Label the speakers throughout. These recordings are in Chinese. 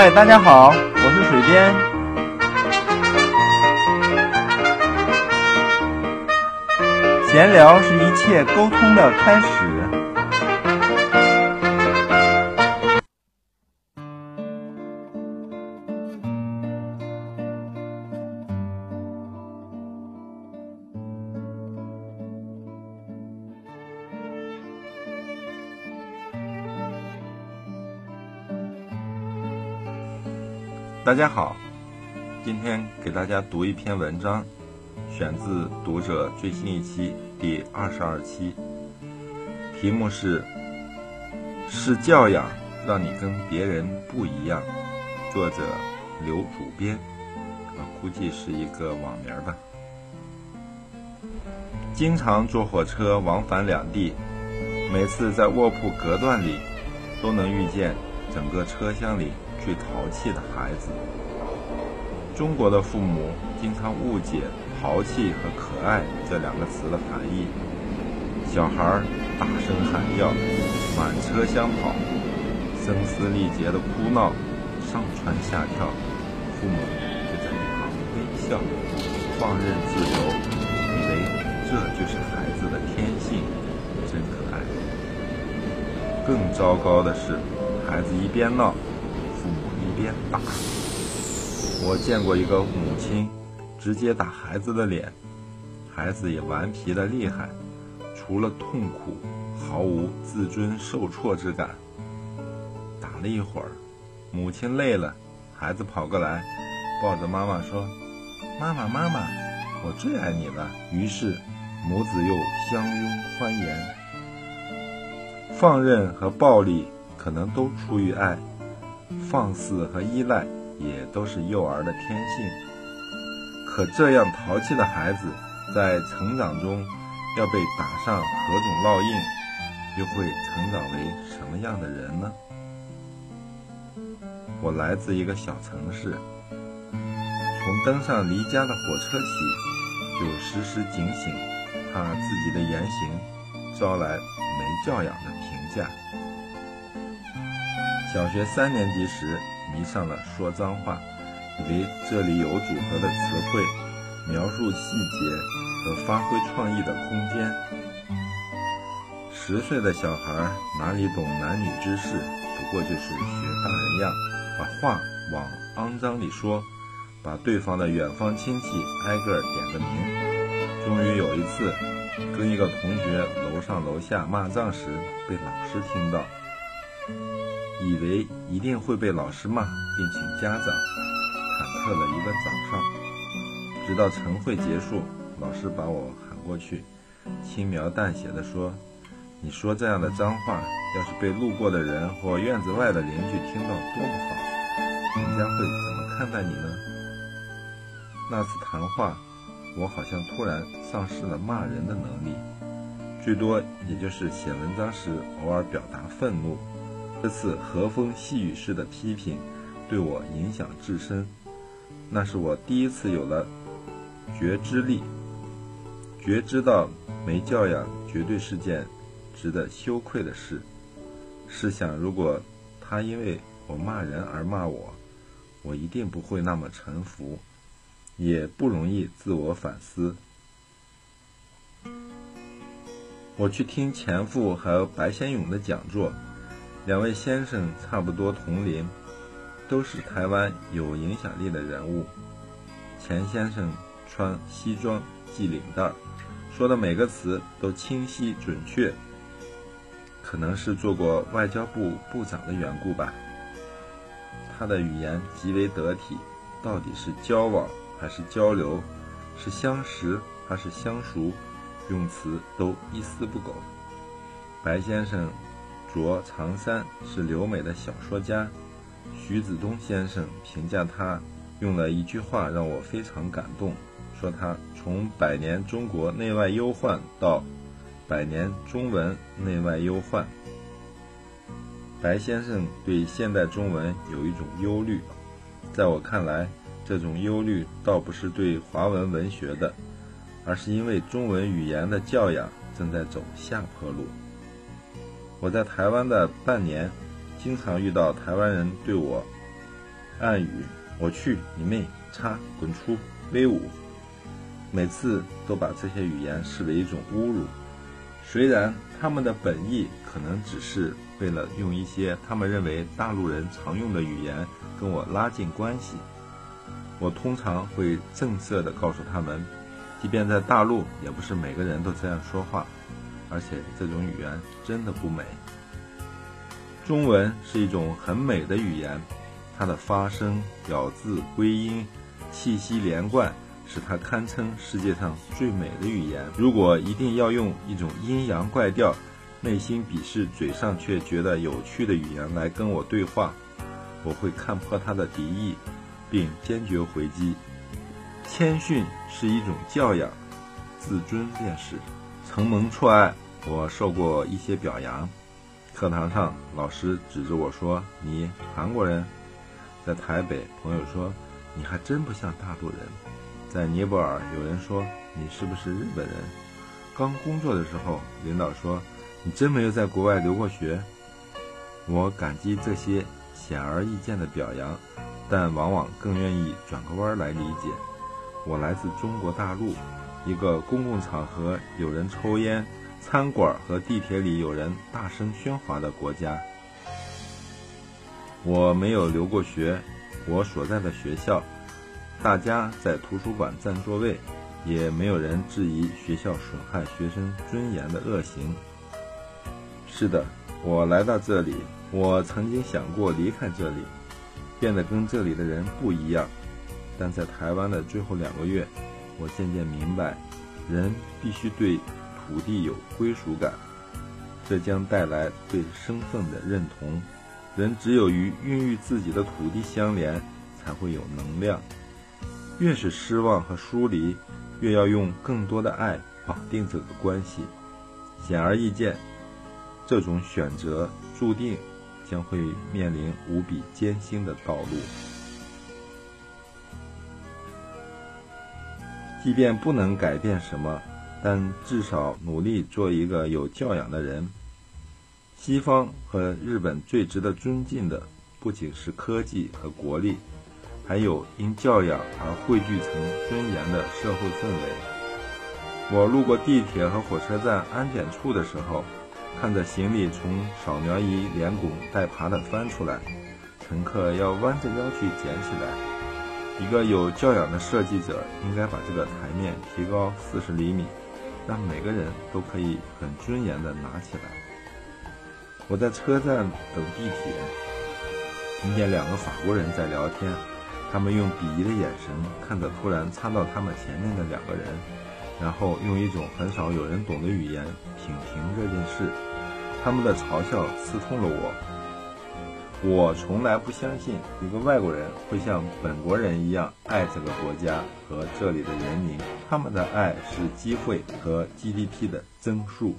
Speaker 1: 嗨，大家好，我是水边。闲聊是一切沟通的开始。大家好，今天给大家读一篇文章，选自《读者》最新一期第二十二期，题目是“是教养让你跟别人不一样”，作者刘主编，啊，估计是一个网名吧。经常坐火车往返两地，每次在卧铺隔断里，都能遇见整个车厢里。最淘气的孩子。中国的父母经常误解“淘气”和“可爱”这两个词的含义。小孩大声喊叫，满车厢跑，声嘶力竭的哭闹，上蹿下跳，父母就在一旁微笑，放任自由，以为这就是孩子的天性，真可爱。更糟糕的是，孩子一边闹。打，我见过一个母亲直接打孩子的脸，孩子也顽皮的厉害，除了痛苦，毫无自尊受挫之感。打了一会儿，母亲累了，孩子跑过来，抱着妈妈说：“妈妈，妈妈，我最爱你了。”于是母子又相拥欢颜。放任和暴力可能都出于爱。放肆和依赖也都是幼儿的天性，可这样淘气的孩子，在成长中要被打上何种烙印，又会成长为什么样的人呢？我来自一个小城市，从登上离家的火车起，就时时警醒，怕自己的言行招来没教养的评价。小学三年级时，迷上了说脏话，以为这里有组合的词汇，描述细节和发挥创意的空间。十岁的小孩哪里懂男女之事，不过就是学大人样，把话往肮脏里说，把对方的远方亲戚挨个点个名。终于有一次，跟一个同学楼上楼下骂脏时，被老师听到。以为一定会被老师骂，并请家长，忐忑了一个早上，直到晨会结束，老师把我喊过去，轻描淡写的说：“你说这样的脏话，要是被路过的人或院子外的邻居听到，多不好，人家会怎么看待你呢？”那次谈话，我好像突然丧失了骂人的能力，最多也就是写文章时偶尔表达愤怒。这次和风细雨式的批评，对我影响至深。那是我第一次有了觉知力，觉知到没教养绝对是件值得羞愧的事。试想，如果他因为我骂人而骂我，我一定不会那么臣服，也不容易自我反思。我去听钱父和白先勇的讲座。两位先生差不多同龄，都是台湾有影响力的人物。钱先生穿西装系领带，说的每个词都清晰准确，可能是做过外交部部长的缘故吧。他的语言极为得体，到底是交往还是交流，是相识还是相熟，用词都一丝不苟。白先生。卓长三是留美的小说家，徐子东先生评价他用了一句话让我非常感动，说他从百年中国内外忧患到百年中文内外忧患。白先生对现代中文有一种忧虑，在我看来，这种忧虑倒不是对华文文学的，而是因为中文语言的教养正在走下坡路。我在台湾的半年，经常遇到台湾人对我暗语“我去你妹，叉滚出，威武”，每次都把这些语言视为一种侮辱。虽然他们的本意可能只是为了用一些他们认为大陆人常用的语言跟我拉近关系，我通常会正色地告诉他们，即便在大陆，也不是每个人都这样说话，而且这种语言真的不美。中文是一种很美的语言，它的发声、咬字、归音、气息连贯。使它堪称世界上最美的语言。如果一定要用一种阴阳怪调、内心鄙视、嘴上却觉得有趣的语言来跟我对话，我会看破他的敌意，并坚决回击。谦逊是一种教养，自尊便是。承蒙错爱，我受过一些表扬。课堂上，老师指着我说：“你韩国人。”在台北，朋友说：“你还真不像大陆人。”在尼泊尔，有人说你是不是日本人？刚工作的时候，领导说你真没有在国外留过学。我感激这些显而易见的表扬，但往往更愿意转个弯来理解。我来自中国大陆，一个公共场合有人抽烟、餐馆和地铁里有人大声喧哗的国家。我没有留过学，我所在的学校。大家在图书馆占座位，也没有人质疑学校损害学生尊严的恶行。是的，我来到这里，我曾经想过离开这里，变得跟这里的人不一样。但在台湾的最后两个月，我渐渐明白，人必须对土地有归属感，这将带来对身份的认同。人只有与孕育自己的土地相连，才会有能量。越是失望和疏离，越要用更多的爱绑定这个关系。显而易见，这种选择注定将会面临无比艰辛的道路。即便不能改变什么，但至少努力做一个有教养的人。西方和日本最值得尊敬的，不仅是科技和国力。还有因教养而汇聚成尊严的社会氛围。我路过地铁和火车站安检处的时候，看着行李从扫描仪连滚带爬地翻出来，乘客要弯着腰去捡起来。一个有教养的设计者应该把这个台面提高四十厘米，让每个人都可以很尊严地拿起来。我在车站等地铁，听见两个法国人在聊天。他们用鄙夷的眼神看着突然插到他们前面的两个人，然后用一种很少有人懂的语言品评这件事。他们的嘲笑刺痛了我。我从来不相信一个外国人会像本国人一样爱这个国家和这里的人民。他们的爱是机会和 GDP 的增速。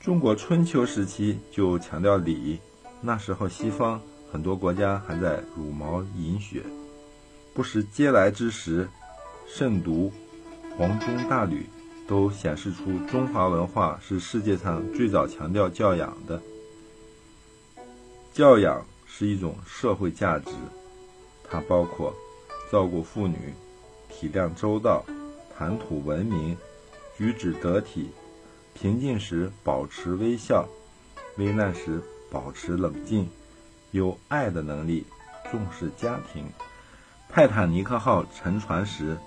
Speaker 1: 中国春秋时期就强调礼，那时候西方。很多国家还在茹毛饮血，不识嗟来之时，慎独、黄钟大吕都显示出中华文化是世界上最早强调教养的。教养是一种社会价值，它包括照顾妇女、体谅周到、谈吐文明、举止得体、平静时保持微笑、危难时保持冷静。有爱的能力，重视家庭。泰坦尼克号沉船时，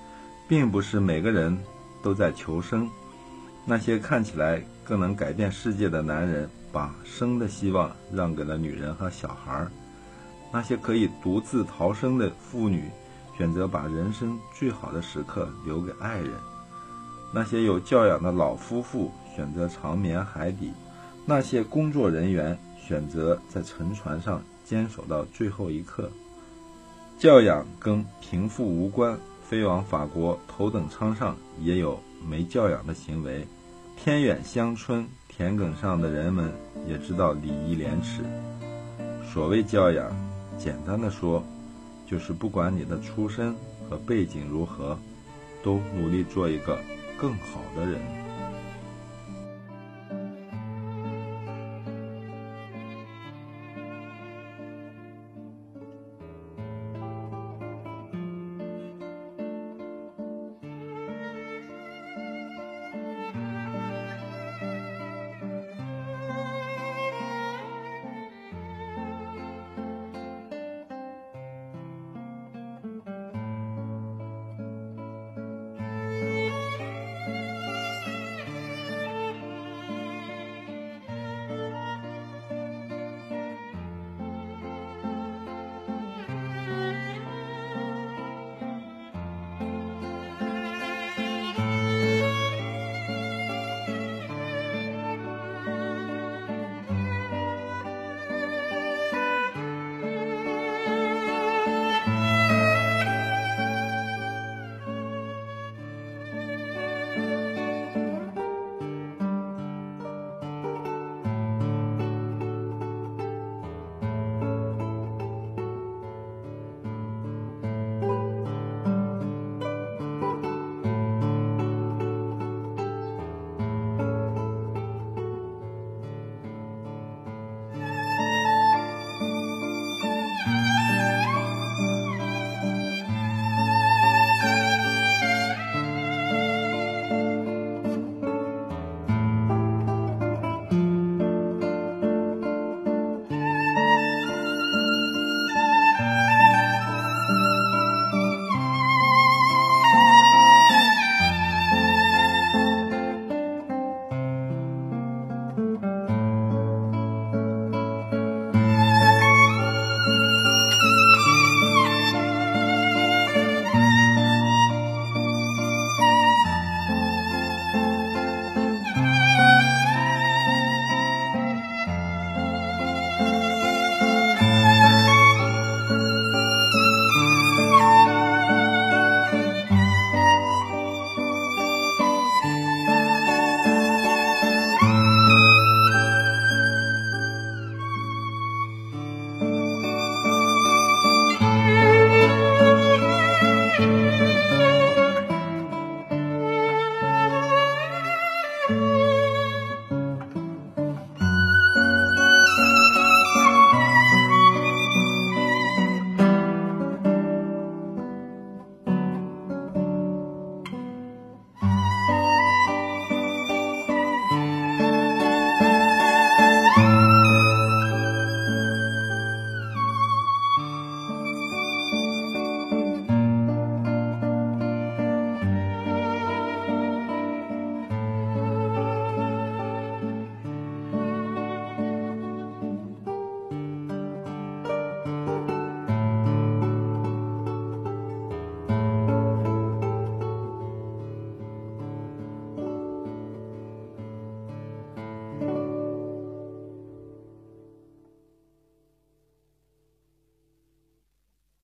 Speaker 1: 并不是每个人都在求生。那些看起来更能改变世界的男人，把生的希望让给了女人和小孩；那些可以独自逃生的妇女，选择把人生最好的时刻留给爱人；那些有教养的老夫妇选择长眠海底；那些工作人员选择在沉船上。坚守到最后一刻。教养跟贫富无关。飞往法国头等舱上也有没教养的行为。偏远乡村田埂上的人们也知道礼义廉耻。所谓教养，简单的说，就是不管你的出身和背景如何，都努力做一个更好的人。